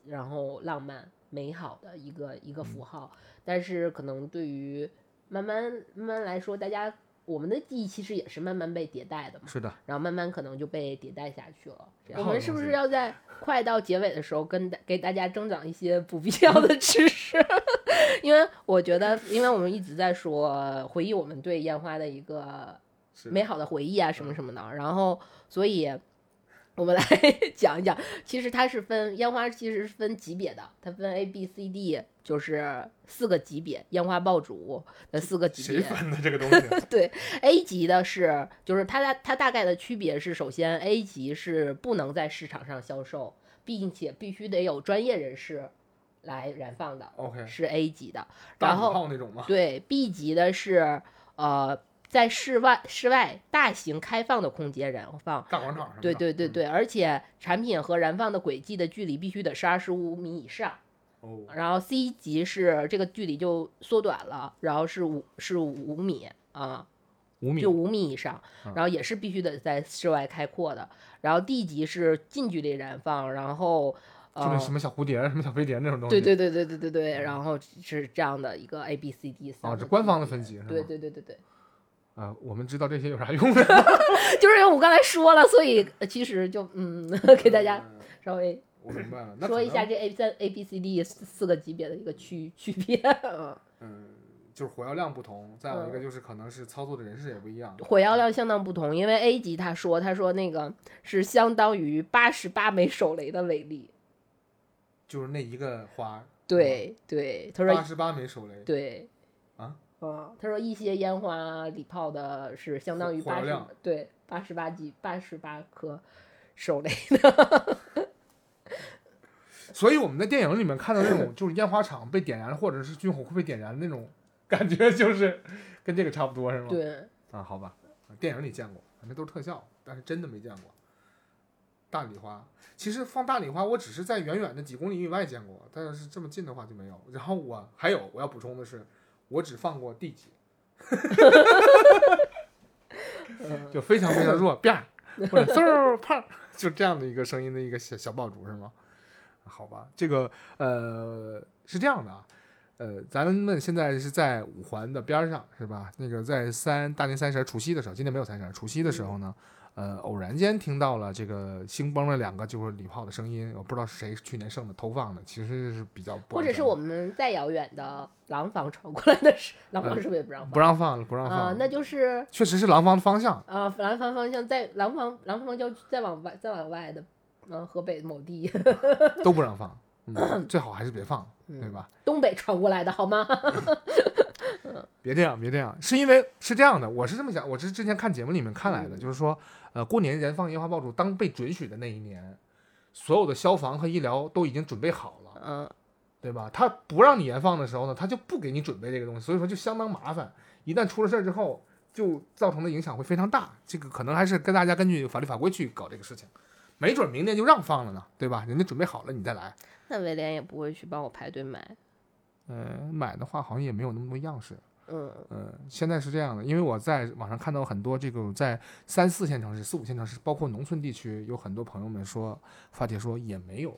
然后浪漫美好的一个一个符号。但是可能对于慢慢慢慢来说，大家我们的记忆其实也是慢慢被迭代的嘛，是的，然后慢慢可能就被迭代下去了。我们是不是要在快到结尾的时候跟大给大家增长一些不必要的知识？因为我觉得，因为我们一直在说回忆我们对烟花的一个美好的回忆啊，什么什么的，然后所以。我们来 讲一讲，其实它是分烟花，其实是分级别的，它分 A、B、C、D，就是四个级别，烟花爆竹的四个级别。谁分的这个东西？对 A 级的是，就是它大它大概的区别是，首先 A 级是不能在市场上销售，并且必须得有专业人士来燃放的，OK，是 A 级的。然后炮那种吗？对 B 级的是呃在室外室外大型开放的空间燃放。大广场上。对对对对，而且产品和燃放的轨迹的距离必须得是二十五米以上。哦，然后 C 级是这个距离就缩短了，然后是五是五米啊，五米就五米以上嗯，然后也是必须得在室外开阔的。然后 D 级是近距离燃放，然后呃，什么小蝴蝶、什么小飞碟那种东西。对对对对对对对，然后是这样的一个 A B C D 三啊，个这官方的分级是吧？对对对对对，啊，我们知道这些有啥用呢？就是因为我刚才说了，所以呃其实就嗯，给大家稍微我明白了。那说一下这 A 三 A B C D 四四个级别的一个区区别。嗯 嗯，就是火药量不同，再有一个嗯就是可能是操作的人士也不一样。火药量相当不同，因为 A 级他说他说那个是相当于八十八枚手雷的威力。就是那一个花，对对，他说八十八枚手雷，对啊，嗯，他说一些烟花礼炮的是相当于八十对八十八级八十八颗手雷的。所以我们在电影里面看到那种 就是烟花厂被点燃，或者是军火库被点燃的那种感觉，就是跟这个差不多，是吗？对，啊，好吧，电影里见过，那都是特效，但是真的没见过。大礼花，其实放大礼花，我只是在远远的几公里以外见过，但是这么近的话就没有。然后我还有我要补充的是，我只放过第几，嗯，就非常非常弱，啪，或者嗖儿啪，就这样的一个声音的一个小小爆竹是吗？好吧，这个呃是这样的啊，呃，咱们现在是在五环的边儿上是吧？那个在三大年三十儿除夕的时候，今天没有三十儿，除夕的时候呢，呃，偶然间听到了这个兴崩了两个就是礼炮的声音，我不知道是谁去年剩的投放的，其实是比较不或者是我们再遥远的廊坊传过来的是，廊坊是不是也不让放不让放了，不让放那就是确实是廊坊的方向。啊，廊坊方向在廊坊廊坊郊区再往外再往外的，嗯，河北某地，都不让放，嗯，最好还是别放，对嗯吧？东北传过来的好吗？别这样，别这样，是因为是这样的，我是这么想，我是之前看节目里面看来的，嗯就是说，呃，过年燃放烟花爆竹，当被准许的那一年，所有的消防和医疗都已经准备好了，嗯，对吧？他不让你燃放的时候呢，他就不给你准备这个东西，所以说就相当麻烦。一旦出了事儿之后，就造成的影响会非常大。这个可能还是跟大家根据法律法规去搞这个事情，没准明年就让放了呢，对吧？人家准备好了你再来。那威廉也不会去帮我排队买，呃，买的话好像也没有那么多样式。嗯嗯，现在是这样的，因为我在网上看到很多这个在三四线城市、四五线城市，包括农村地区，有很多朋友们说发帖说也没有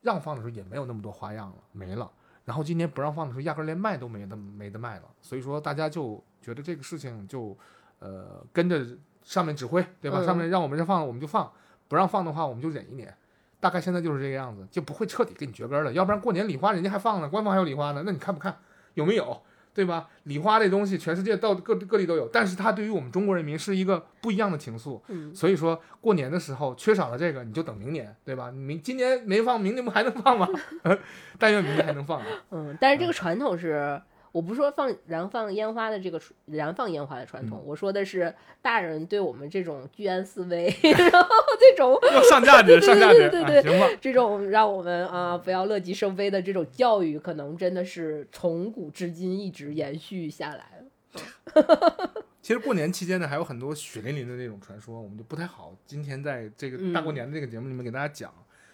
让放的时候也没有那么多花样了，没了。然后今年不让放的时候，压根儿连卖都没得没得卖了。所以说大家就觉得这个事情就呃跟着上面指挥，对吧？嗯上面让我们这放我们就放，不让放的话我们就忍一年。大概现在就是这个样子，就不会彻底给你绝根儿了。要不然过年礼花人家还放呢，官方还有礼花呢，那你看不看？有没有？对吧？礼花这东西全世界到各各地都有，但是它对于我们中国人民是一个不一样的情愫。嗯，所以说过年的时候缺少了这个，你就等明年，对吧？你明今年没放，明年不还能放吗？但愿明年还能放啊。嗯，但是这个传统是，我不是说放燃放烟花的这个传燃放烟花的传统，嗯我说的是大人对我们这种居安思危，然后这种要上价值，上价值，对对对啊行吧？这种让我们啊不要乐极生悲的这种教育，可能真的是从古至今一直延续下来了。其实过年期间呢，还有很多血淋淋的那种传说，我们就不太好今天在这个大过年的这个节目里面给大家讲，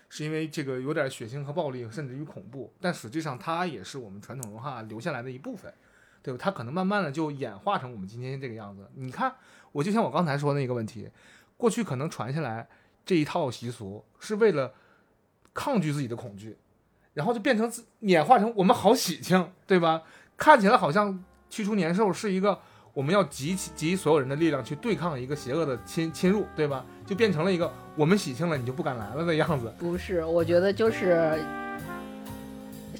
是因为这个有点血腥和暴力，甚至于恐怖，但实际上它也是我们传统文化留下来的一部分，对吧？它可能慢慢的就演化成我们今天这个样子。你看，我就像我刚才说那个问题，过去可能传下来这一套习俗是为了抗拒自己的恐惧，然后就变成自演化成我们好喜庆，对吧？看起来好像驱除年兽是一个我们要集起集所有人的力量去对抗一个邪恶的侵侵入，对吧？就变成了一个我们喜庆了，你就不敢来了的样子。不是，我觉得就是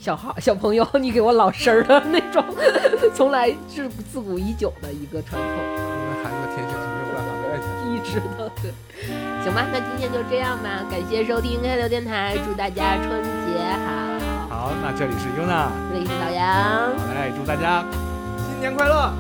小孩小朋友，你给我老实儿的那种，从来是自古已久的一个传统，那孩子的天性是没有办法被爱下去。一直的对。行吧，那今天就这样吧，感谢收听开聊电台，祝大家春节好，好，那这里是优娜，这里是老杨。好嘞，祝大家新年快乐！